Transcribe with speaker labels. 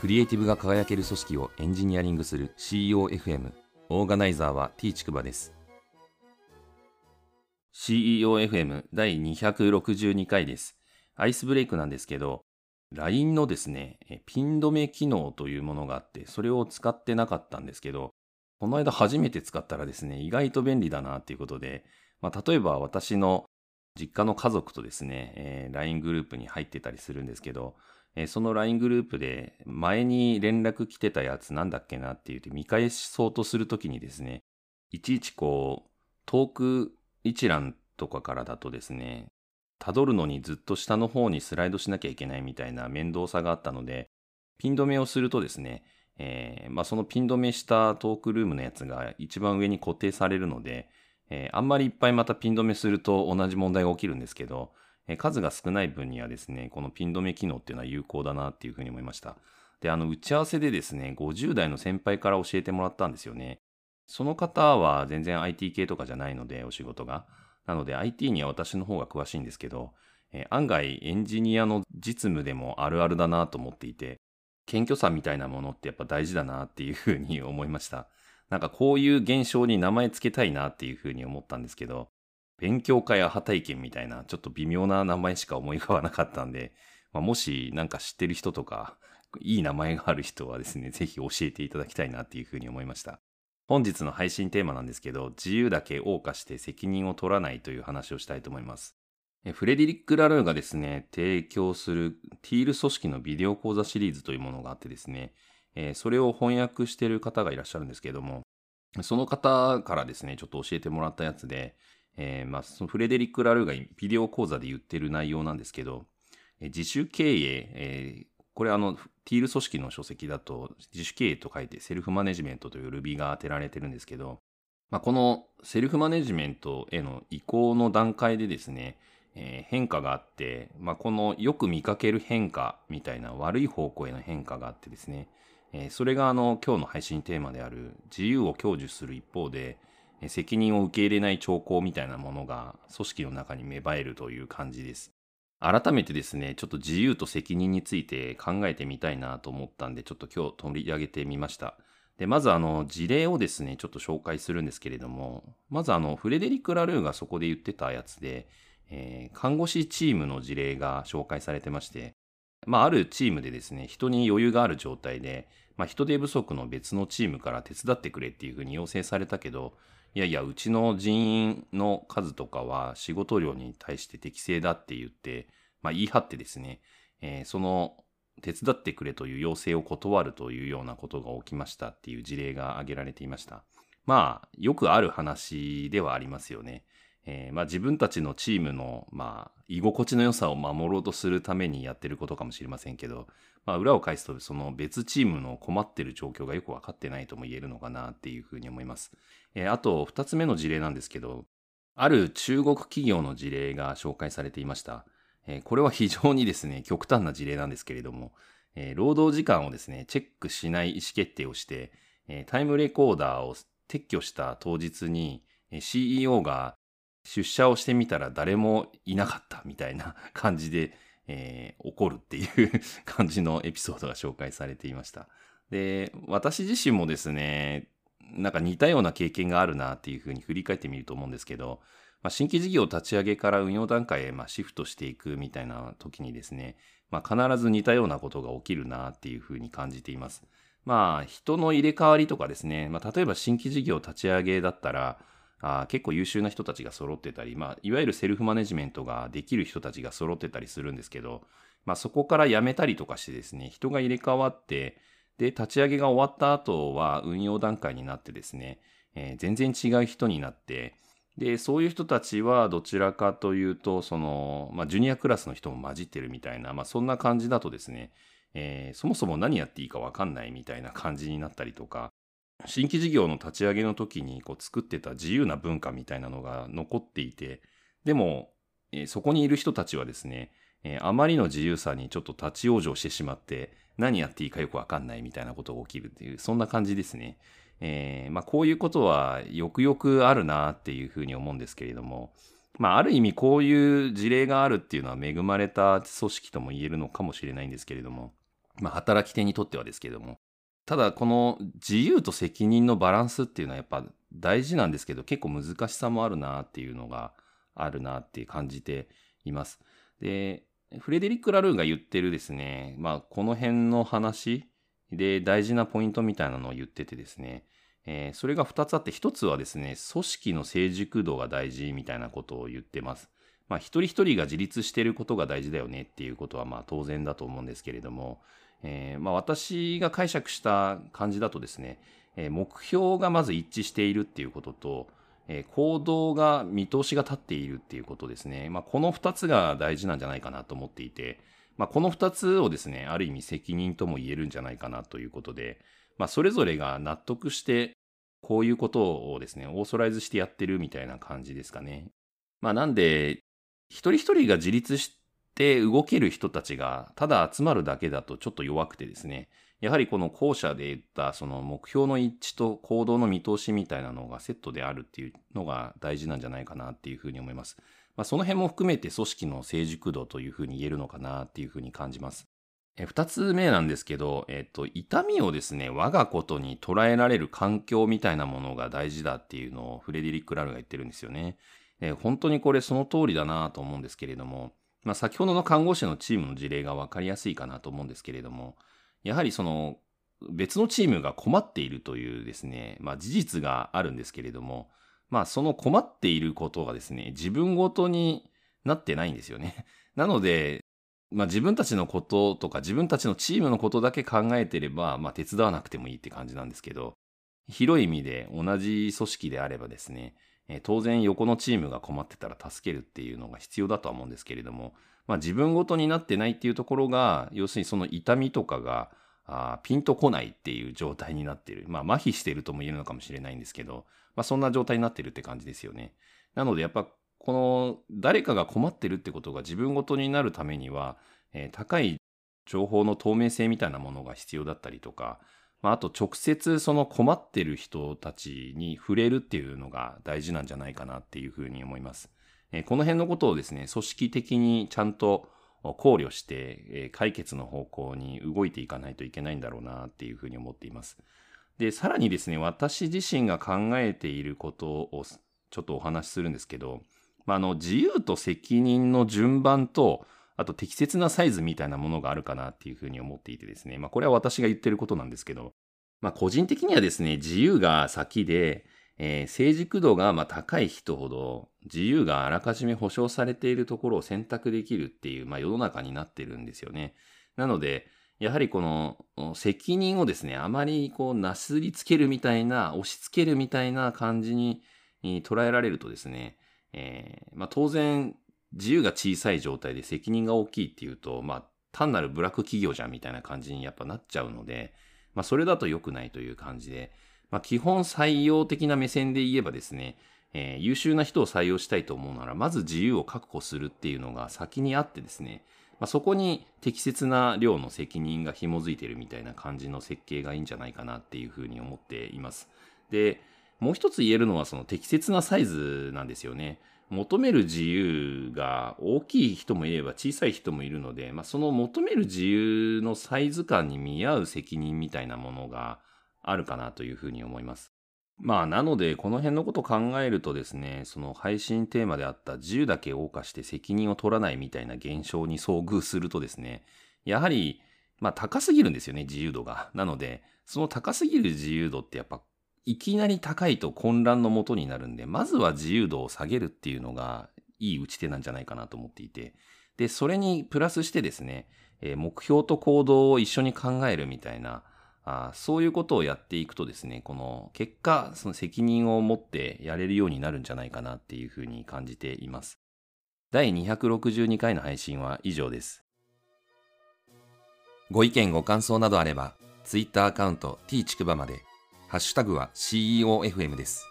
Speaker 1: クリエイティブが輝ける組織をエンジニアリングする CEOFM オーガナイザーは T ちくばです。CEOFM 第262回です。アイスブレイクなんですけど LINE のですねピン止め機能というものがあってそれを使ってなかったんですけどこの間初めて使ったらですね意外と便利だなっていうことで、まあ、例えば私の実家の家族とですね、えー、LINE グループに入ってたりするんですけど、えー、その LINE グループで前に連絡来てたやつなんだっけなって言って見返そうとするときにですね、いちいちこう、トーク一覧とかからだとですね、辿るのにずっと下の方にスライドしなきゃいけないみたいな面倒さがあったので、ピン止めをするとですね、えー、まあ、そのピン止めしたトークルームのやつが一番上に固定されるので、えー、あんまりいっぱいまたピン止めすると同じ問題が起きるんですけど、え、数が少ない分にはですね、このピン止め機能っていうのは有効だなっていうふうに思いました。で、あの、打ち合わせでですね、50代の先輩から教えてもらったんですよね。その方は全然 IT 系とかじゃないので、お仕事が。なので IT には私の方が詳しいんですけど、え、案外エンジニアの実務でもあるあるだなと思っていて、謙虚さみたいなものってやっぱ大事だなっていうふうに思いました。なんかこういう現象に名前つけたいなっていうふうに思ったんですけど、勉強会アハ体験みたいなちょっと微妙な名前しか思い浮かばなかったんで、まあ、もしなんか知ってる人とか、いい名前がある人はですね、ぜひ教えていただきたいなっていうふうに思いました。本日の配信テーマなんですけど、自由だけ謳歌して責任を取らないという話をしたいと思います。フレデリック・ラルーがですね、提供するティール組織のビデオ講座シリーズというものがあってですね、それを翻訳している方がいらっしゃるんですけれども、その方からですね、ちょっと教えてもらったやつで、えー、まあ、そのフレデリック・ラルーがビデオ講座で言ってる内容なんですけど、えー、自主経営、えー、これあの、ティール組織の書籍だと、自主経営と書いてセルフマネジメントという Ruby が当てられてるんですけど、まあ、このセルフマネジメントへの移行の段階でですね、えー、変化があって、まあ、このよく見かける変化みたいな悪い方向への変化があってですね、えー、それがあの今日の配信テーマである自由を享受する一方で、責任を受け入れない兆候みたいなものが組織の中に芽生えるという感じです。改めてですね、ちょっと自由と責任について考えてみたいなと思ったんで、ちょっと今日取り上げてみました。で、まずあの事例をですね、ちょっと紹介するんですけれども、まずあのフレデリック・ラルーがそこで言ってたやつで、えー、看護師チームの事例が紹介されてまして、まあ、あるチームでですね、人に余裕がある状態で、まあ、人手不足の別のチームから手伝ってくれっていうふうに要請されたけど、いやいや、うちの人員の数とかは仕事量に対して適正だって言って、まあ、言い張ってですね、えー、その手伝ってくれという要請を断るというようなことが起きましたっていう事例が挙げられていました。まあ、よくある話ではありますよね。えー、まあ、自分たちのチームの、まあ、居心地の良さを守ろうとするためにやってることかもしれませんけど、まあ、裏を返すと、その別チームの困ってる状況がよくわかってないとも言えるのかなっていうふうに思います。えー、あと、二つ目の事例なんですけど、ある中国企業の事例が紹介されていました。えー、これは非常にですね、極端な事例なんですけれども、えー、労働時間をですね、チェックしない意思決定をして、えタイムレコーダーを撤去した当日に、CEO が出社をしてみたら誰もいなかったみたいな 感じで、えー、怒るっていう感じのエピソードが紹介されていました。で、私自身もですね、なんか似たような経験があるなっていうふうに振り返ってみると思うんですけど、まあ、新規事業立ち上げから運用段階へまシフトしていくみたいな時にですね、まあ、必ず似たようなことが起きるなっていうふうに感じています。まあ、人の入れ替わりとかですね、まあ、例えば新規事業立ち上げだったら、あ結構優秀な人たちが揃ってたり、まあ、いわゆるセルフマネジメントができる人たちが揃ってたりするんですけど、まあ、そこから辞めたりとかしてですね、人が入れ替わって、で、立ち上げが終わった後は運用段階になってですね、えー、全然違う人になって、で、そういう人たちはどちらかというと、その、まあ、ジュニアクラスの人も混じってるみたいな、まあ、そんな感じだとですね、えー、そもそも何やっていいかわかんないみたいな感じになったりとか、新規事業の立ち上げの時にこう作ってた自由な文化みたいなのが残っていて、でも、えー、そこにいる人たちはですね、えー、あまりの自由さにちょっと立ち往生してしまって、何やっていいかよくわかんないみたいなことが起きるっていう、そんな感じですね。えー、まあこういうことはよくよくあるなっていうふうに思うんですけれども、まあある意味こういう事例があるっていうのは恵まれた組織とも言えるのかもしれないんですけれども、まあ、働き手にとってはですけれども。ただ、この自由と責任のバランスっていうのはやっぱ大事なんですけど、結構難しさもあるなっていうのがあるなって感じています。で、フレデリック・ラルーンが言ってるですね、まあ、この辺の話で大事なポイントみたいなのを言っててですね、えー、それが2つあって、1つはですね、組織の成熟度が大事みたいなことを言ってます。まあ、一人一人が自立していることが大事だよねっていうことはまあ当然だと思うんですけれども、えー、まあ私が解釈した感じだとですね、えー、目標がまず一致しているっていうことと、えー、行動が見通しが立っているっていうことですね。まあ、この二つが大事なんじゃないかなと思っていて、まあ、この二つをですね、ある意味責任とも言えるんじゃないかなということで、まあ、それぞれが納得して、こういうことをですね、オーソライズしてやってるみたいな感じですかね。まあ、なんで、一人一人が自立しして動ける人たちがただ集まるだけだとちょっと弱くてですね、やはりこの後者で言ったその目標の一致と行動の見通しみたいなのがセットであるっていうのが大事なんじゃないかなっていうふうに思います。まあ、その辺も含めて組織の成熟度というふうに言えるのかなっていうふうに感じます。え二つ目なんですけど、えっと、痛みをですね、我がことに捉えられる環境みたいなものが大事だっていうのをフレデリック・ラルが言ってるんですよね。え本当にこれその通りだなと思うんですけれども、まあ、先ほどの看護師のチームの事例が分かりやすいかなと思うんですけれども、やはりその別のチームが困っているというですね、まあ、事実があるんですけれども、まあその困っていることがですね、自分ごとになってないんですよね。なので、まあ自分たちのこととか自分たちのチームのことだけ考えてれば、まあ手伝わなくてもいいって感じなんですけど、広い意味で同じ組織であればですね、え当然横のチームが困ってたら助けるっていうのが必要だとは思うんですけれども、まあ、自分ごとになってないっていうところが、要するにその痛みとかが、あピンとこないっていう状態になってる。まあ、麻痺してるとも言えるのかもしれないんですけど、まあ、そんな状態になってるって感じですよね。なので、やっぱ、この、誰かが困ってるってことが自分ごとになるためには、えー、高い情報の透明性みたいなものが必要だったりとか、まあ、あと直接その困ってる人たちに触れるっていうのが大事なんじゃないかなっていうふうに思います。えこの辺のことをですね、組織的にちゃんと考慮して、え解決の方向に動いていかないといけないんだろうなっていうふうに思っています。で、さらにですね、私自身が考えていることをちょっとお話しするんですけど、まあ、あの、自由と責任の順番と、あと適切なサイズみたいなものがあるかなっていうふうに思っていてですね。まあこれは私が言ってることなんですけど、まあ個人的にはですね、自由が先で、えー、成熟度がま高い人ほど自由があらかじめ保障されているところを選択できるっていう、まあ、世の中になってるんですよね。なので、やはりこの責任をですね、あまりこうなすりつけるみたいな、押し付けるみたいな感じに捉えられるとですね、えー、まあ、当然自由が小さい状態で責任が大きいっていうと、まあ、単なるブラック企業じゃんみたいな感じにやっぱなっちゃうので、まあ、それだと良くないという感じで、まあ、基本採用的な目線で言えばですね、えー、優秀な人を採用したいと思うなら、まず自由を確保するっていうのが先にあってですね、まあ、そこに適切な量の責任が紐づいてるみたいな感じの設計がいいんじゃないかなっていうふうに思っています。で、もう一つ言えるのはその適切なサイズなんですよね。求める自由が大きい人もいれば小さい人もいるので、まあ、その求める自由のサイズ感に見合う責任みたいなものがあるかなというふうに思います。まあ、なので、この辺のことを考えるとですね、その配信テーマであった自由だけ謳歌して責任を取らないみたいな現象に遭遇するとですね、やはり、まあ、高すぎるんですよね、自由度が。なので、その高すぎる自由度ってやっぱいきなり高いと混乱のもとになるんで、まずは自由度を下げるっていうのがいい打ち手なんじゃないかなと思っていて、で、それにプラスしてですね、え目標と行動を一緒に考えるみたいな、あそういうことをやっていくとですね、この結果、その責任を持ってやれるようになるんじゃないかなっていうふうに感じています。第262回の配信は以上です。ご意見ご感想などあれば、Twitter アカウント t ちくばまでハッシュタグは CEOFM です。